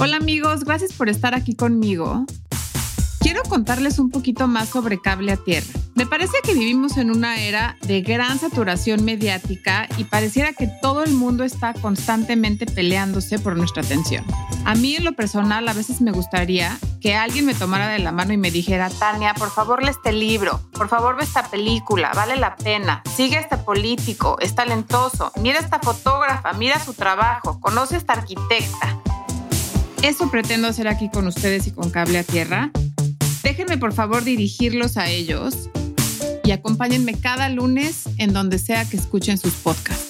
Hola amigos, gracias por estar aquí conmigo. Quiero contarles un poquito más sobre cable a tierra. Me parece que vivimos en una era de gran saturación mediática y pareciera que todo el mundo está constantemente peleándose por nuestra atención. A mí en lo personal a veces me gustaría que alguien me tomara de la mano y me dijera, Tania, por favor lee este libro, por favor ve esta película, vale la pena, sigue a este político, es talentoso, mira esta fotógrafa, mira su trabajo, conoce a esta arquitecta. Eso pretendo hacer aquí con ustedes y con Cable a Tierra. Déjenme por favor dirigirlos a ellos y acompáñenme cada lunes en donde sea que escuchen sus podcasts.